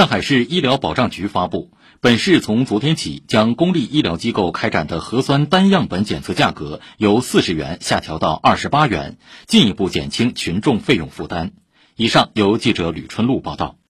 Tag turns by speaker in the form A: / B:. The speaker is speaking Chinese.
A: 上海市医疗保障局发布，本市从昨天起将公立医疗机构开展的核酸单样本检测价格由四十元下调到二十八元，进一步减轻群众费用负担。以上由记者吕春露报道。